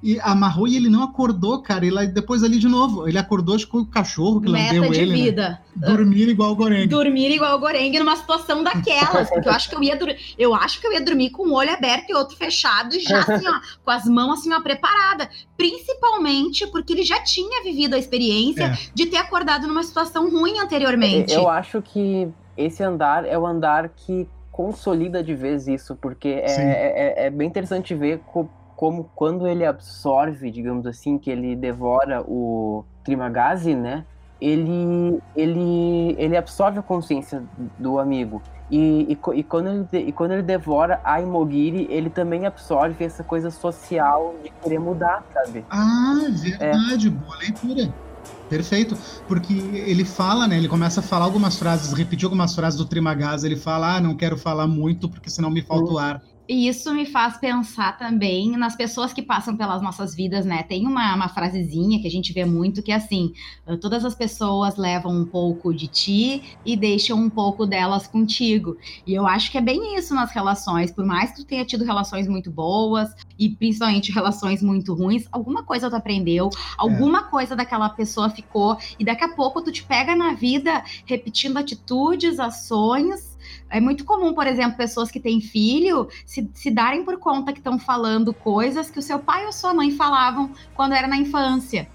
e amarrou e ele não acordou, cara. E lá, depois ali de novo, ele acordou acho, com o cachorro que Meta lambeu de ele. Né? vida. Né? Dormir igual o Goreng. Dormir igual o Goreng numa situação daquelas. Porque eu acho que eu ia eu acho que eu ia dormir com um olho aberto e outro fechado, e já assim, ó, com as mãos assim, ó, preparada. Principalmente porque ele já tinha vivido a experiência é. de ter acordado numa situação ruim anteriormente. Eu acho que esse andar é o andar que consolida de vez isso, porque é, é, é, bem interessante ver co como quando ele absorve, digamos assim, que ele devora o Trimagazi, né? Ele, ele, ele absorve a consciência do amigo. E, e, e, quando ele, e quando ele devora a Imogiri, ele também absorve essa coisa social de querer mudar, sabe? Ah, verdade, é. boa leitura. Perfeito, porque ele fala, né? Ele começa a falar algumas frases, repetir algumas frases do Trimagás. Ele fala: Ah, não quero falar muito porque senão me falta o ar. E isso me faz pensar também nas pessoas que passam pelas nossas vidas, né? Tem uma, uma frasezinha que a gente vê muito que é assim: ah, todas as pessoas levam um pouco de ti e deixam um pouco delas contigo. E eu acho que é bem isso nas relações. Por mais que tu tenha tido relações muito boas e principalmente relações muito ruins, alguma coisa tu aprendeu, alguma é. coisa daquela pessoa ficou, e daqui a pouco tu te pega na vida repetindo atitudes, ações é muito comum, por exemplo, pessoas que têm filho se, se darem por conta que estão falando coisas que o seu pai ou sua mãe falavam quando era na infância.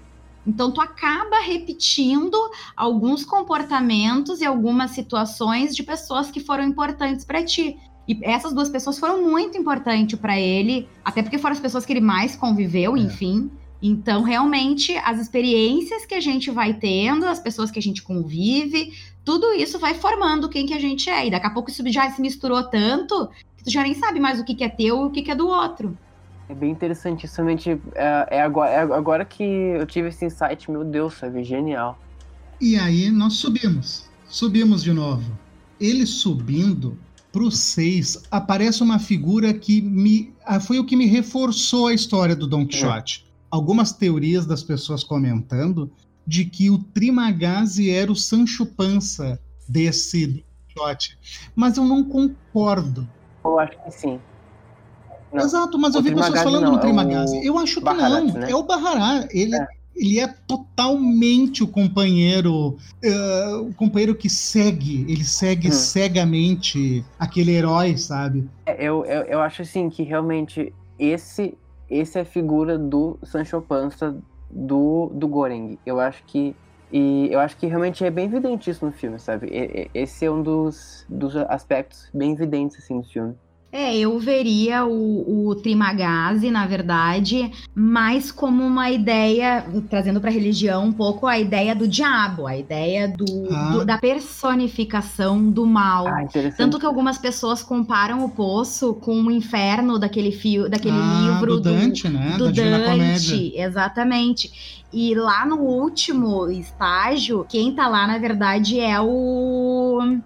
Então, tu acaba repetindo alguns comportamentos e algumas situações de pessoas que foram importantes para ti. E essas duas pessoas foram muito importantes para ele, até porque foram as pessoas que ele mais conviveu, é. enfim. Então, realmente, as experiências que a gente vai tendo, as pessoas que a gente convive, tudo isso vai formando quem que a gente é. E daqui a pouco isso já se misturou tanto que tu já nem sabe mais o que, que é teu e o que, que é do outro. É bem interessante, somente é, é, agora, é agora que eu tive esse insight, meu Deus, sabe? Genial. E aí nós subimos. Subimos de novo. Ele subindo pro 6, aparece uma figura que me. Ah, foi o que me reforçou a história do Don é. Quixote algumas teorias das pessoas comentando de que o Trimagazi era o Sancho Panza desse shot. Mas eu não concordo. Eu acho que sim. Não. Exato, mas o eu vi pessoas falando não, no Trimagazi. É eu acho que Baharat, não. Né? É o Bahará. Ele é. ele é totalmente o companheiro, uh, o companheiro que segue, ele segue hum. cegamente aquele herói, sabe? É, eu, eu, eu acho assim que realmente esse esse é a figura do Sancho Panza do, do Goreng. Eu acho que e eu acho que realmente é bem evidente isso no filme, sabe? Esse é um dos, dos aspectos bem evidentes assim do filme. É, eu veria o, o Trimagazi, na verdade, mais como uma ideia, trazendo para a religião um pouco a ideia do diabo, a ideia do, ah. do da personificação do mal. Ah, Tanto que algumas pessoas comparam o poço com o inferno daquele fio, daquele ah, livro do Dante, do, né? Do da Dante, exatamente. E lá no último estágio, quem tá lá, na verdade, é o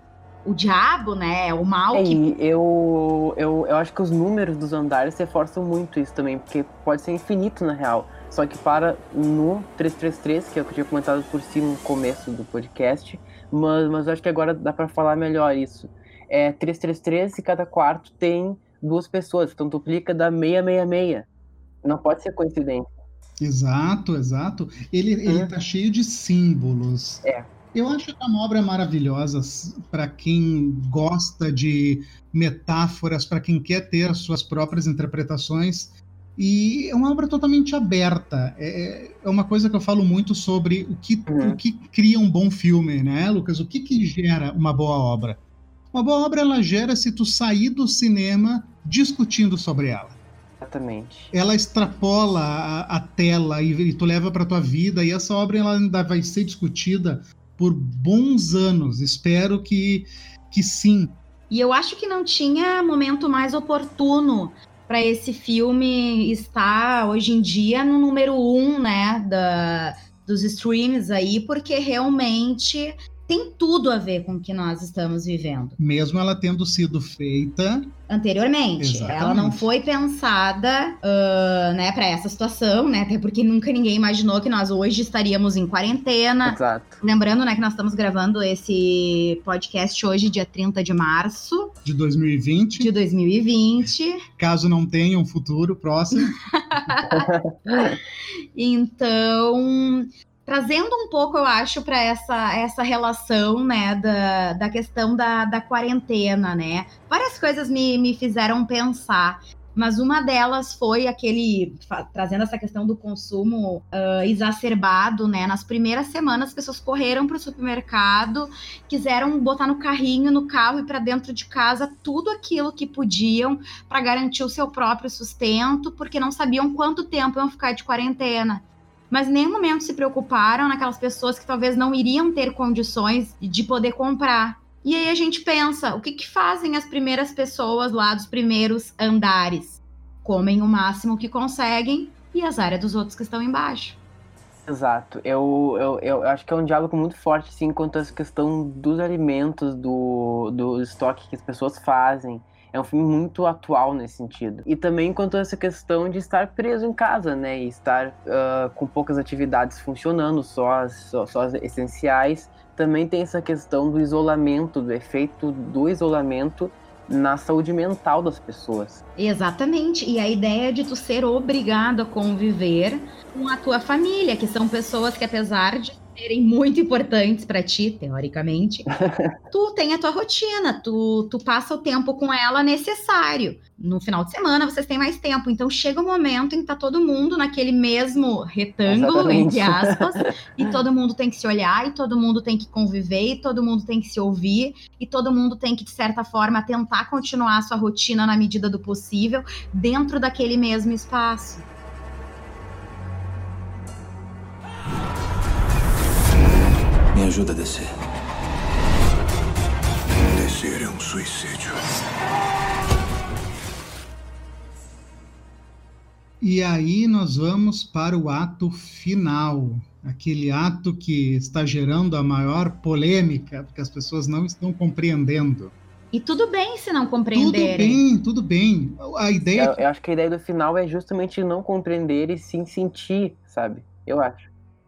o diabo, né? O mal é, que. Eu, eu, eu acho que os números dos andares reforçam muito isso também, porque pode ser infinito na real. Só que para no 333, que é o que eu tinha comentado por si no começo do podcast, mas, mas eu acho que agora dá para falar melhor isso. É 333 e cada quarto tem duas pessoas, então duplica da 666. Não pode ser coincidência. Exato, exato. Ele, ele uhum. tá cheio de símbolos. É. Eu acho que é uma obra maravilhosa para quem gosta de metáforas, para quem quer ter as suas próprias interpretações. E é uma obra totalmente aberta. É, é uma coisa que eu falo muito sobre o que, uhum. o que cria um bom filme, né, Lucas? O que, que gera uma boa obra? Uma boa obra ela gera se tu sair do cinema discutindo sobre ela. Exatamente. Ela extrapola a, a tela e, e, tu leva para tua vida e essa obra ela ainda vai ser discutida por bons anos. Espero que, que sim. E eu acho que não tinha momento mais oportuno para esse filme estar hoje em dia no número um, né, da, dos streams aí, porque realmente tem tudo a ver com o que nós estamos vivendo. Mesmo ela tendo sido feita anteriormente. Exatamente. Ela não foi pensada, uh, né, para essa situação, né? Até porque nunca ninguém imaginou que nós hoje estaríamos em quarentena. Exato. Lembrando, né, que nós estamos gravando esse podcast hoje, dia 30 de março. De 2020. De 2020. Caso não tenha um futuro próximo. então, trazendo um pouco, eu acho, para essa, essa relação, né, da, da questão da, da quarentena, né? Várias coisas me, me fizeram pensar. mas uma delas foi aquele trazendo essa questão do consumo uh, exacerbado, né? Nas primeiras semanas, as pessoas correram para o supermercado, quiseram botar no carrinho, no carro e para dentro de casa tudo aquilo que podiam para garantir o seu próprio sustento, porque não sabiam quanto tempo iam ficar de quarentena mas em nenhum momento se preocuparam naquelas pessoas que talvez não iriam ter condições de poder comprar. E aí a gente pensa, o que, que fazem as primeiras pessoas lá dos primeiros andares? Comem o máximo que conseguem e as áreas dos outros que estão embaixo. Exato. Eu, eu, eu acho que é um diálogo muito forte, sim, quanto à questão dos alimentos, do, do estoque que as pessoas fazem. É um filme muito atual nesse sentido. E também quanto a essa questão de estar preso em casa, né? E estar uh, com poucas atividades funcionando, só as, só, só as essenciais. Também tem essa questão do isolamento, do efeito do isolamento na saúde mental das pessoas. Exatamente. E a ideia de tu ser obrigado a conviver com a tua família, que são pessoas que apesar de serem muito importantes para ti, teoricamente, tu tem a tua rotina, tu, tu passa o tempo com ela necessário. No final de semana vocês têm mais tempo, então chega o um momento em que tá todo mundo naquele mesmo retângulo, Exatamente. entre aspas, e todo mundo tem que se olhar, e todo mundo tem que conviver, e todo mundo tem que se ouvir, e todo mundo tem que, de certa forma, tentar continuar a sua rotina na medida do possível, dentro daquele mesmo espaço. Me ajuda a descer. Descer é um suicídio. E aí nós vamos para o ato final, aquele ato que está gerando a maior polêmica, porque as pessoas não estão compreendendo. E tudo bem se não compreenderem. Tudo bem, tudo bem. A ideia. Eu, eu acho que a ideia do final é justamente não compreender e sim sentir, sabe? Eu acho.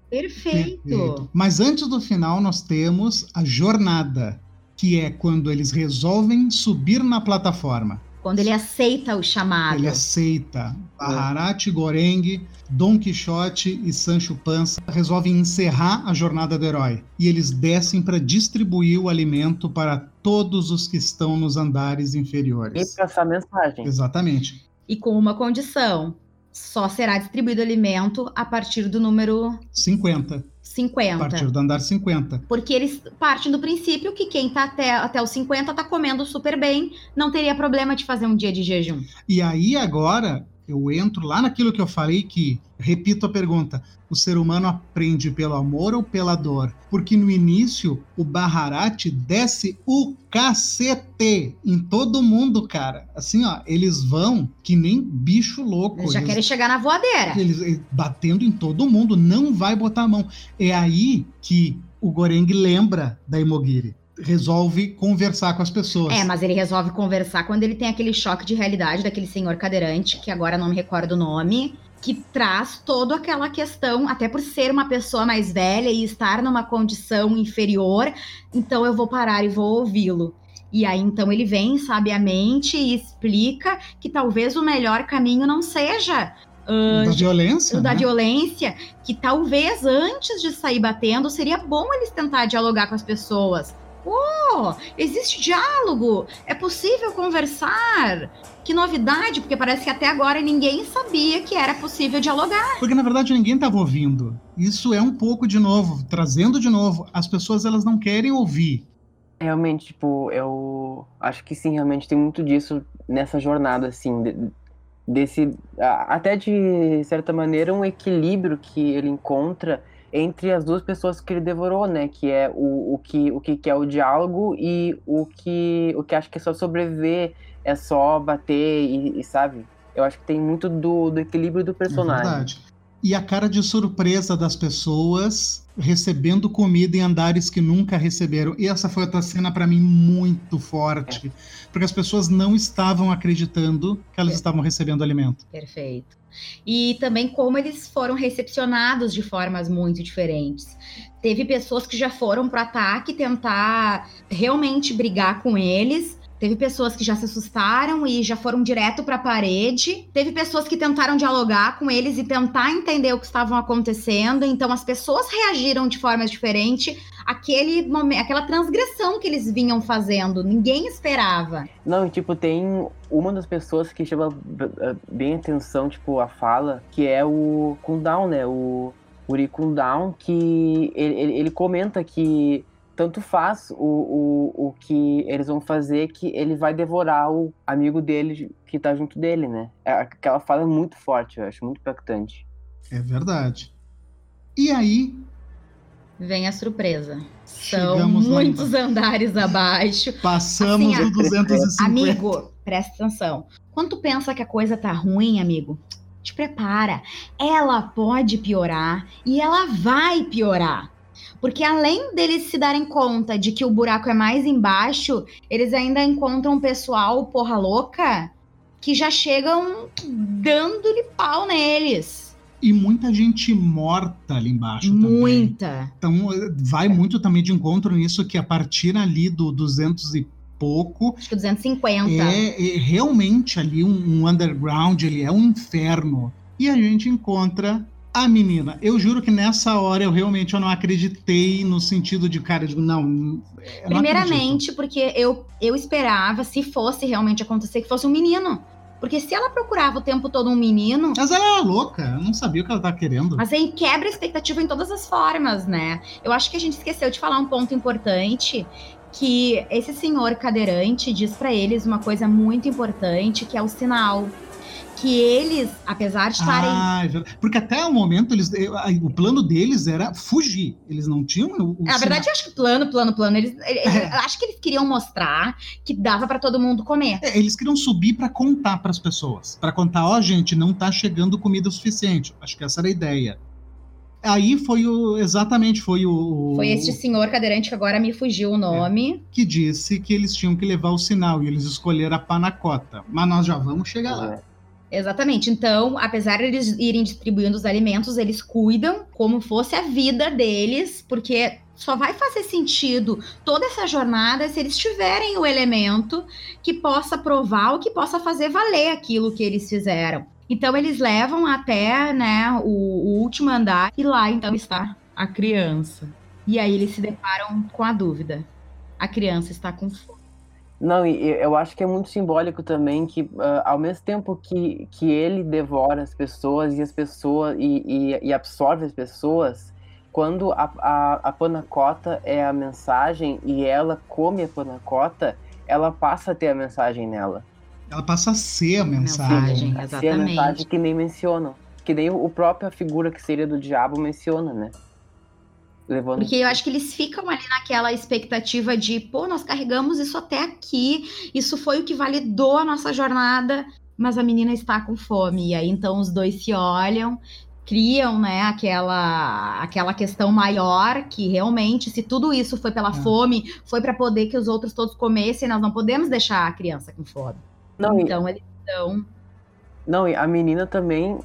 Perfeito. Perfeito. Mas antes do final, nós temos a jornada, que é quando eles resolvem subir na plataforma. Quando ele aceita o chamado. Ele aceita. Baharati, Goreng, Dom Quixote e Sancho Panza resolvem encerrar a jornada do herói. E eles descem para distribuir o alimento para todos os que estão nos andares inferiores. E passar mensagem. Exatamente. E com uma condição: só será distribuído alimento a partir do número 50. 50. A partir do andar 50. Porque eles partem do princípio que quem tá até, até os 50 tá comendo super bem, não teria problema de fazer um dia de jejum. E aí agora eu entro lá naquilo que eu falei que, repito a pergunta, o ser humano aprende pelo amor ou pela dor? Porque no início o Baharati desce o cacete em todo mundo, cara. Assim, ó, eles vão que nem bicho louco. Eles já eles, querem chegar na voadeira. Eles batendo em todo mundo, não vai botar a mão. É aí que o Goreng lembra da Imogiri resolve conversar com as pessoas. É, mas ele resolve conversar quando ele tem aquele choque de realidade daquele senhor cadeirante, que agora não me recordo o nome, que traz toda aquela questão, até por ser uma pessoa mais velha e estar numa condição inferior, então eu vou parar e vou ouvi-lo. E aí então ele vem sabiamente e explica que talvez o melhor caminho não seja Uh, da violência. Da né? violência, que talvez antes de sair batendo, seria bom eles tentar dialogar com as pessoas. Pô, existe diálogo, é possível conversar. Que novidade, porque parece que até agora ninguém sabia que era possível dialogar. Porque na verdade ninguém estava ouvindo. Isso é um pouco de novo, trazendo de novo, as pessoas elas não querem ouvir. Realmente, tipo, eu acho que sim, realmente tem muito disso nessa jornada, assim, desse, até de certa maneira, um equilíbrio que ele encontra entre as duas pessoas que ele devorou, né? Que é o, o, que, o que quer o diálogo e o que, o que acha que é só sobreviver, é só bater e, e sabe? Eu acho que tem muito do, do equilíbrio do personagem. É verdade. E a cara de surpresa das pessoas recebendo comida em andares que nunca receberam. E essa foi outra cena para mim muito forte, é. porque as pessoas não estavam acreditando que elas é. estavam recebendo alimento. Perfeito e também como eles foram recepcionados de formas muito diferentes. Teve pessoas que já foram para ataque tentar realmente brigar com eles. Teve pessoas que já se assustaram e já foram direto para a parede. Teve pessoas que tentaram dialogar com eles e tentar entender o que estavam acontecendo. Então as pessoas reagiram de formas diferentes aquele momento, aquela transgressão que eles vinham fazendo. Ninguém esperava. Não, e tipo, tem uma das pessoas que chama bem atenção, tipo, a fala, que é o Kundown, né? O Uri Kundown, que ele, ele comenta que tanto faz o, o, o que eles vão fazer que ele vai devorar o amigo dele que tá junto dele, né? É, aquela fala é muito forte, eu acho, muito impactante. É verdade. E aí. Vem a surpresa. São muitos lá. andares abaixo. Passamos assim, o 250. Amigo, presta atenção. Quando tu pensa que a coisa tá ruim, amigo, te prepara. Ela pode piorar e ela vai piorar. Porque além deles se darem conta de que o buraco é mais embaixo, eles ainda encontram um pessoal porra louca que já chegam dando-lhe pau neles. E muita gente morta ali embaixo muita. também. Muita. Então vai muito também de encontro nisso que a partir ali do 200 e pouco. Acho que 250. É, é realmente ali um, um underground, ele é um inferno. E a gente encontra a menina, eu juro que nessa hora eu realmente eu não acreditei no sentido de, cara, de, não. não Primeiramente, porque eu, eu esperava, se fosse realmente acontecer, que fosse um menino. Porque se ela procurava o tempo todo um menino. Mas ela era louca, eu não sabia o que ela estava querendo. Mas aí quebra a expectativa em todas as formas, né? Eu acho que a gente esqueceu de falar um ponto importante. Que esse senhor cadeirante diz para eles uma coisa muito importante, que é o sinal que eles, apesar de estarem. Ah, é porque até o momento eles, o plano deles era fugir. Eles não tinham. O, Na verdade, eu acho que plano, plano, plano. Eles, é. acho que eles queriam mostrar que dava para todo mundo comer. É, eles queriam subir para contar para as pessoas, para contar, ó, oh, gente, não tá chegando comida o suficiente. Acho que essa era a ideia. Aí foi o exatamente foi o foi este senhor cadeirante que agora me fugiu o nome é, que disse que eles tinham que levar o sinal e eles escolheram a panacota. Mas nós já vamos chegar lá. Exatamente. Então, apesar de eles irem distribuindo os alimentos, eles cuidam como fosse a vida deles, porque só vai fazer sentido toda essa jornada se eles tiverem o elemento que possa provar ou que possa fazer valer aquilo que eles fizeram. Então eles levam até, né, o, o último andar e lá então está a criança. E aí eles se deparam com a dúvida: a criança está com fome não, e eu acho que é muito simbólico também que, uh, ao mesmo tempo que, que ele devora as pessoas e as pessoas e, e, e absorve as pessoas, quando a, a, a panacota é a mensagem e ela come a panacota, ela passa a ter a mensagem nela. Ela passa a ser a mensagem. mensagem exatamente. A ser a mensagem que nem mencionam. Que nem o próprio figura que seria do diabo menciona, né? Levando... Porque eu acho que eles ficam ali naquela expectativa de, pô, nós carregamos isso até aqui, isso foi o que validou a nossa jornada, mas a menina está com fome. E aí então os dois se olham, criam, né, aquela aquela questão maior que realmente se tudo isso foi pela é. fome, foi para poder que os outros todos comessem, nós não podemos deixar a criança com fome. Não, então e... eles estão Não, e a menina também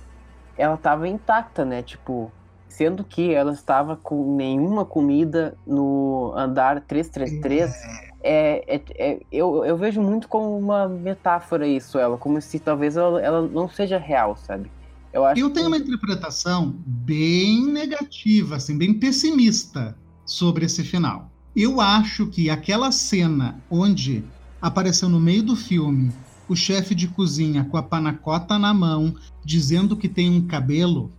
ela tava intacta, né? Tipo, sendo que ela estava com nenhuma comida no andar 333. É, é, é, eu, eu vejo muito como uma metáfora isso, ela, como se talvez ela, ela não seja real, sabe? Eu, acho eu tenho que... uma interpretação bem negativa, assim, bem pessimista sobre esse final. Eu acho que aquela cena onde apareceu no meio do filme o chefe de cozinha com a panacota na mão, dizendo que tem um cabelo,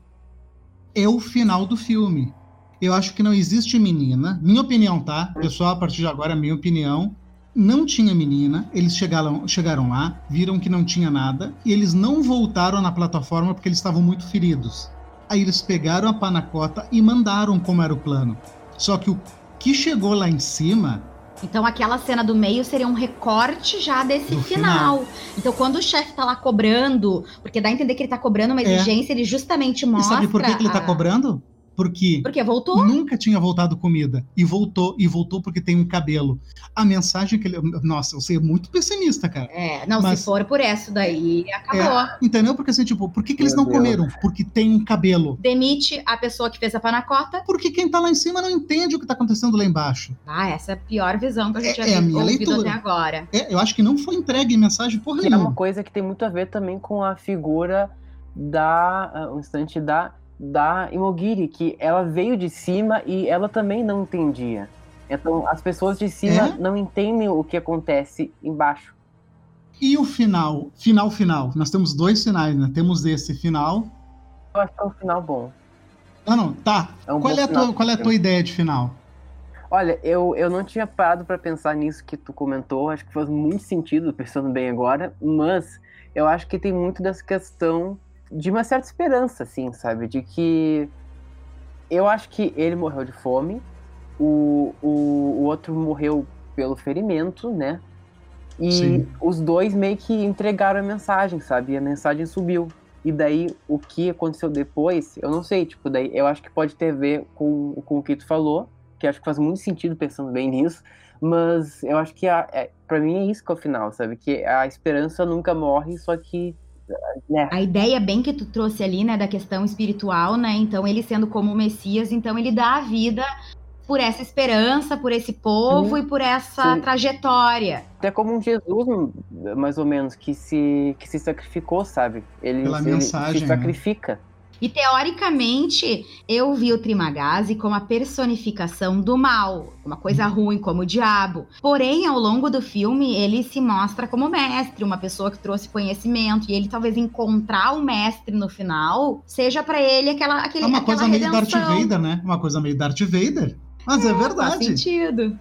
é o final do filme. Eu acho que não existe menina. Minha opinião, tá? Pessoal, a partir de agora, minha opinião. Não tinha menina, eles chegaram, chegaram lá, viram que não tinha nada, e eles não voltaram na plataforma porque eles estavam muito feridos. Aí eles pegaram a panacota e mandaram como era o plano. Só que o que chegou lá em cima então aquela cena do meio seria um recorte já desse final. final. Então quando o chefe tá lá cobrando, porque dá a entender que ele tá cobrando uma é. exigência, é. ele justamente mostra. E sabe por que, que ele tá cobrando? Porque, porque voltou? nunca tinha voltado comida. E voltou, e voltou porque tem um cabelo. A mensagem que ele. Nossa, eu sei, é muito pessimista, cara. É, não, Mas, se for por essa daí, acabou. É, entendeu? Porque assim, tipo, por que, que eles não Deus. comeram? Porque tem um cabelo. Demite a pessoa que fez a panacota. Porque quem tá lá em cima não entende o que tá acontecendo lá embaixo. Ah, essa é a pior visão que a gente é, já é ouvido leitura. até agora. É, eu acho que não foi entregue mensagem por É uma coisa que tem muito a ver também com a figura da. Uh, um instante da da Imogiri, que ela veio de cima e ela também não entendia. Então, as pessoas de cima É? não entendem o que acontece embaixo. E o final? Final, final. Nós temos dois finais, né? Temos esse final. Eu acho que é um final bom. Não, não, tá. É um qual, é tua, qual é a tua ideia de final? Olha, eu, eu não tinha parado pra pensar nisso que tu comentou, acho que faz muito sentido, pensando bem agora, mas eu acho que tem muito dessa questão de uma certa esperança, assim, sabe? De que eu acho que ele morreu de fome, o, o, o outro morreu pelo ferimento, né? E Sim. os dois meio que entregaram a mensagem, sabe? E a mensagem subiu. E daí, o que aconteceu depois, eu não sei, tipo, daí eu acho que pode ter a ver com, com o que tu falou, que acho que faz muito sentido pensando bem nisso, mas eu acho que a, é, para mim é isso que é o final, sabe? Que a esperança nunca morre, só que né, A ideia bem que tu trouxe ali, né, da questão espiritual, né? Então, ele sendo como o Messias, então ele dá a vida por essa esperança, por esse povo Sim. e por essa Sim. trajetória. até como um Jesus, mais ou menos, que se, que se sacrificou, sabe? Ele, Pela ele mensagem, se né? E teoricamente, eu vi o Trimagazi como a personificação do mal, uma coisa ruim, como o diabo. Porém, ao longo do filme, ele se mostra como mestre, uma pessoa que trouxe conhecimento, e ele talvez encontrar o mestre no final seja pra ele aquela aquele É uma aquela coisa meio Darth. Vader, né? Uma coisa meio Darth Vader. Mas é, Faz verdade. sentido.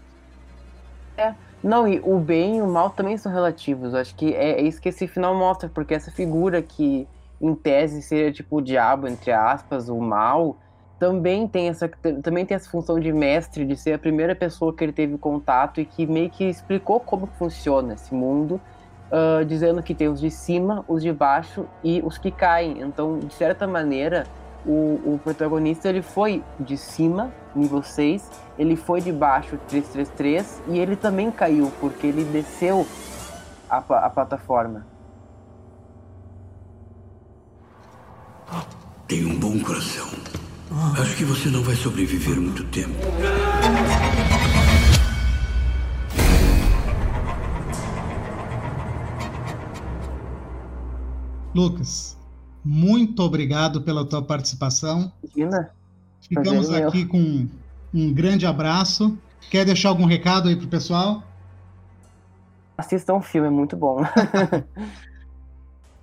Não, e o bem e o mal também são relativos. Eu acho que é, é isso que esse final mostra, porque essa figura que, em tese, seria tipo o diabo, entre aspas, o mal, também tem essa, também tem essa função de mestre, de ser a primeira pessoa que ele teve contato e que meio que explicou como funciona esse mundo, ah, dizendo que tem os de cima, os de baixo e os que caem. Então, de certa maneira, o, o protagonista ele foi de cima, nível 6, ele foi de baixo 333 e ele também caiu porque ele desceu a, a plataforma. Tem um bom coração. Acho que você não vai sobreviver muito tempo. Lucas, muito obrigado pela tua participação. Imagina? Ficamos Prazer é meu. aqui com um grande abraço. Quer deixar algum recado aí pro pessoal? Assistam o filme, é muito bom.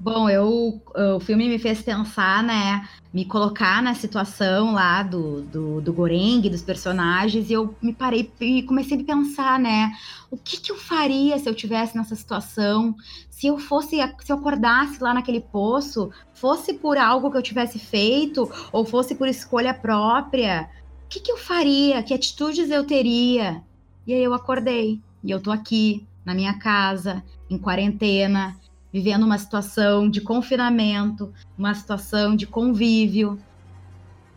Bom, eu, o filme me fez pensar, né? Me colocar na situação lá do, do, do Goreng, dos personagens, e eu me parei e comecei a pensar, né? O que, que eu faria se eu tivesse nessa situação? Se eu fosse, se eu acordasse lá naquele poço, fosse por algo que eu tivesse feito, ou fosse por escolha própria, o que, que eu faria? Que atitudes eu teria? E aí eu acordei, e eu tô aqui, na minha casa, em quarentena, vivendo uma situação de confinamento, uma situação de convívio.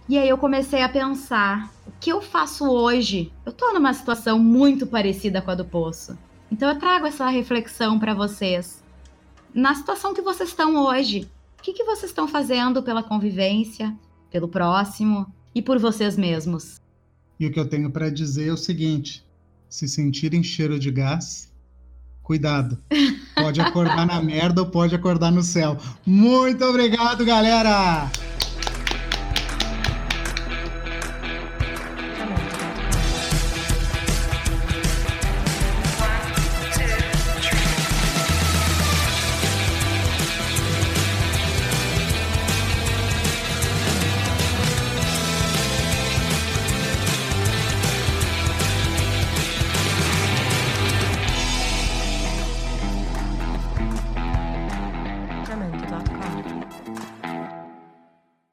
E aí eu comecei a pensar, o que eu faço hoje? Eu tô numa situação muito parecida com a do poço. Então eu trago essa reflexão para vocês. Na situação que vocês estão hoje, o que, que vocês estão fazendo pela convivência, pelo próximo e por vocês mesmos? E o que eu tenho para dizer é o seguinte: se sentirem cheiro de gás, cuidado. Pode acordar na merda ou pode acordar no céu. Muito obrigado, galera!